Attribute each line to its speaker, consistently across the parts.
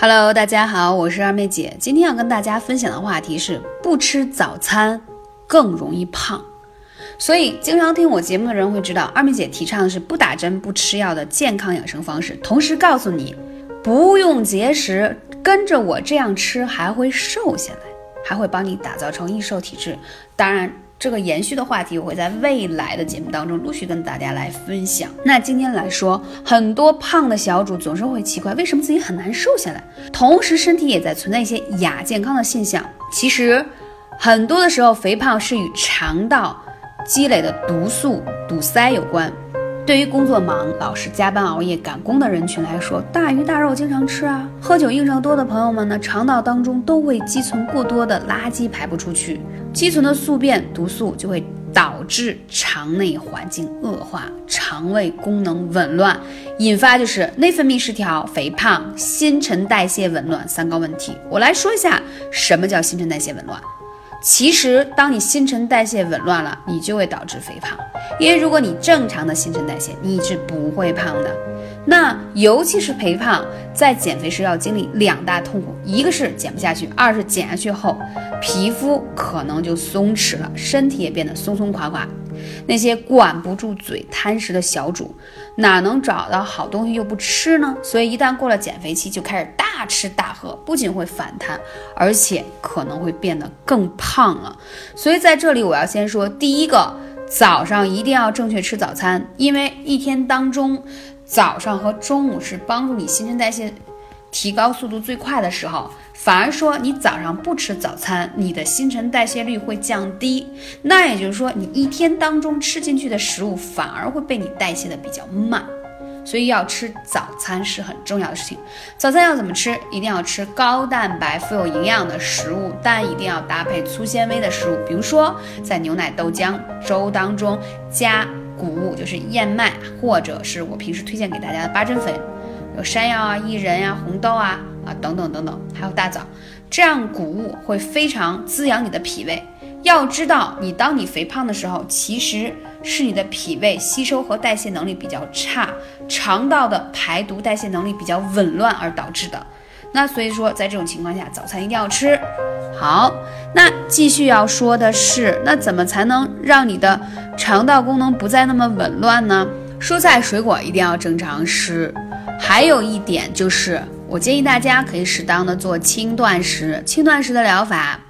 Speaker 1: Hello，大家好，我是二妹姐。今天要跟大家分享的话题是不吃早餐更容易胖。所以，经常听我节目的人会知道，二妹姐提倡的是不打针、不吃药的健康养生方式，同时告诉你不用节食，跟着我这样吃还会瘦下来，还会帮你打造成易瘦体质。当然。这个延续的话题，我会在未来的节目当中陆续跟大家来分享。那今天来说，很多胖的小主总是会奇怪，为什么自己很难瘦下来，同时身体也在存在一些亚健康的现象。其实，很多的时候，肥胖是与肠道积累的毒素堵塞有关。对于工作忙、老是加班熬夜赶工的人群来说，大鱼大肉经常吃啊，喝酒应酬多的朋友们呢，肠道当中都会积存过多的垃圾排不出去，积存的宿便毒素就会导致肠内环境恶化，肠胃功能紊乱，引发就是内分泌失调、肥胖、新陈代谢紊乱三高问题。我来说一下什么叫新陈代谢紊乱。其实，当你新陈代谢紊乱了，你就会导致肥胖。因为如果你正常的新陈代谢，你是不会胖的。那尤其是肥胖，在减肥时要经历两大痛苦：一个是减不下去，二是减下去后，皮肤可能就松弛了，身体也变得松松垮垮。那些管不住嘴、贪食的小主，哪能找到好东西又不吃呢？所以一旦过了减肥期，就开始大吃大喝，不仅会反弹，而且可能会变得更胖了。所以在这里，我要先说，第一个，早上一定要正确吃早餐，因为一天当中，早上和中午是帮助你新陈代谢提高速度最快的时候。反而说你早上不吃早餐，你的新陈代谢率会降低。那也就是说，你一天当中吃进去的食物反而会被你代谢的比较慢。所以要吃早餐是很重要的事情。早餐要怎么吃？一定要吃高蛋白、富有营养的食物，但一定要搭配粗纤维的食物，比如说在牛奶、豆浆、粥当中加谷物，就是燕麦，或者是我平时推荐给大家的八珍粉，有山药啊、薏仁呀、红豆啊。啊，等等等等，还有大枣，这样谷物会非常滋养你的脾胃。要知道，你当你肥胖的时候，其实是你的脾胃吸收和代谢能力比较差，肠道的排毒代谢能力比较紊乱而导致的。那所以说，在这种情况下，早餐一定要吃好。那继续要说的是，那怎么才能让你的肠道功能不再那么紊乱呢？蔬菜水果一定要正常吃。还有一点就是。我建议大家可以适当的做轻断食。轻断食的疗法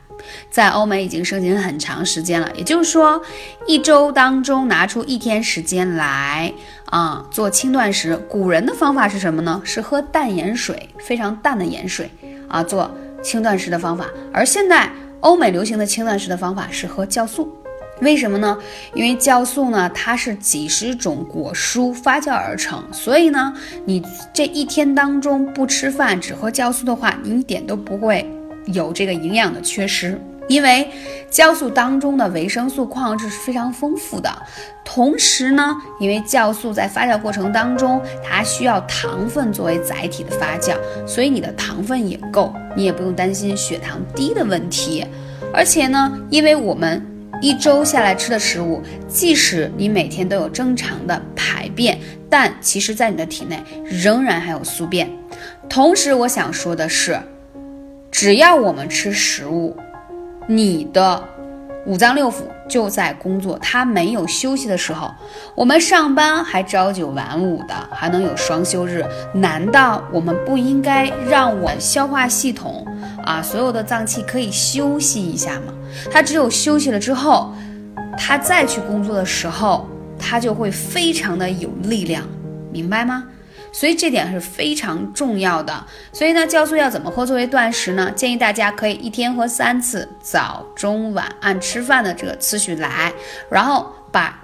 Speaker 1: 在欧美已经盛行很长时间了。也就是说，一周当中拿出一天时间来啊做轻断食。古人的方法是什么呢？是喝淡盐水，非常淡的盐水啊做轻断食的方法。而现在欧美流行的轻断食的方法是喝酵素。为什么呢？因为酵素呢，它是几十种果蔬发酵而成，所以呢，你这一天当中不吃饭，只喝酵素的话，你一点都不会有这个营养的缺失。因为酵素当中的维生素、矿物质是非常丰富的。同时呢，因为酵素在发酵过程当中，它需要糖分作为载体的发酵，所以你的糖分也够，你也不用担心血糖低的问题。而且呢，因为我们一周下来吃的食物，即使你每天都有正常的排便，但其实，在你的体内仍然还有宿便。同时，我想说的是，只要我们吃食物，你的五脏六腑就在工作，它没有休息的时候。我们上班还朝九晚五的，还能有双休日，难道我们不应该让我消化系统？啊，所有的脏器可以休息一下吗？他只有休息了之后，他再去工作的时候，他就会非常的有力量，明白吗？所以这点是非常重要的。所以呢，酵素要怎么喝作为断食呢？建议大家可以一天喝三次，早中晚按吃饭的这个次序来，然后把。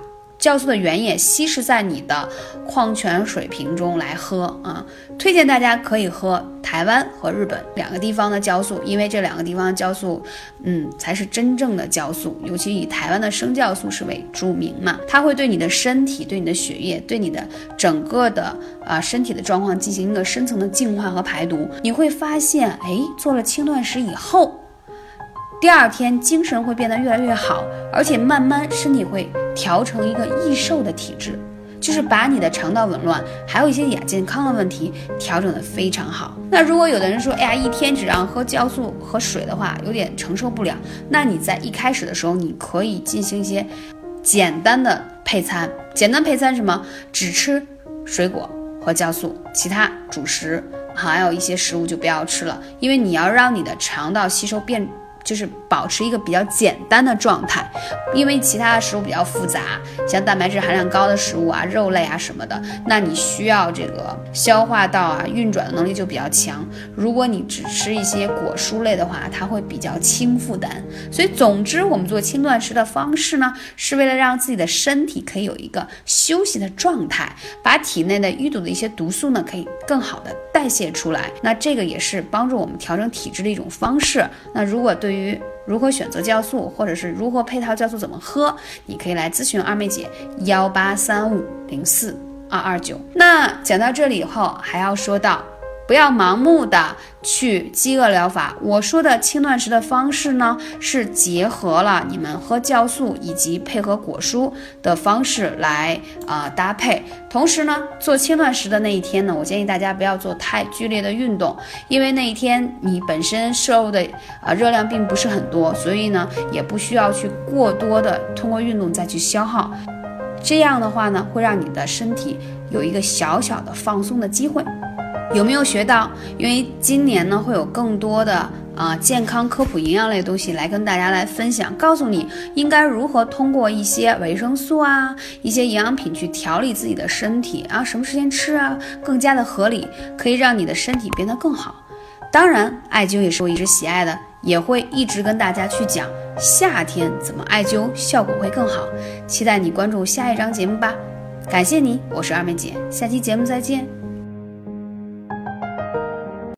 Speaker 1: 酵素的原液稀释在你的矿泉水瓶中来喝啊，推荐大家可以喝台湾和日本两个地方的酵素，因为这两个地方的酵素，嗯，才是真正的酵素，尤其以台湾的生酵素是为著名嘛，它会对你的身体、对你的血液、对你的整个的啊身体的状况进行一个深层的净化和排毒，你会发现，哎，做了轻断食以后。第二天精神会变得越来越好，而且慢慢身体会调成一个易瘦的体质。就是把你的肠道紊乱，还有一些亚健康的问题调整的非常好。那如果有的人说，哎呀，一天只让喝酵素和水的话，有点承受不了，那你在一开始的时候，你可以进行一些简单的配餐。简单配餐什么？只吃水果和酵素，其他主食还有一些食物就不要吃了，因为你要让你的肠道吸收变。就是保持一个比较简单的状态，因为其他的食物比较复杂，像蛋白质含量高的食物啊、肉类啊什么的，那你需要这个消化道啊运转的能力就比较强。如果你只吃一些果蔬类的话，它会比较轻负担。所以，总之，我们做轻断食的方式呢，是为了让自己的身体可以有一个休息的状态，把体内的淤堵的一些毒素呢，可以更好的代谢出来。那这个也是帮助我们调整体质的一种方式。那如果对于如何选择酵素，或者是如何配套酵素怎么喝，你可以来咨询二妹姐幺八三五零四二二九。那讲到这里以后，还要说到。不要盲目的去饥饿疗法。我说的轻断食的方式呢，是结合了你们喝酵素以及配合果蔬的方式来啊搭配。同时呢，做轻断食的那一天呢，我建议大家不要做太剧烈的运动，因为那一天你本身摄入的啊热量并不是很多，所以呢，也不需要去过多的通过运动再去消耗。这样的话呢，会让你的身体有一个小小的放松的机会。有没有学到？因为今年呢，会有更多的啊健康科普、营养类的东西来跟大家来分享，告诉你应该如何通过一些维生素啊、一些营养品去调理自己的身体啊，什么时间吃啊，更加的合理，可以让你的身体变得更好。当然，艾灸也是我一直喜爱的，也会一直跟大家去讲夏天怎么艾灸效果会更好。期待你关注下一章节目吧。感谢你，我是二妹姐，下期节目再见。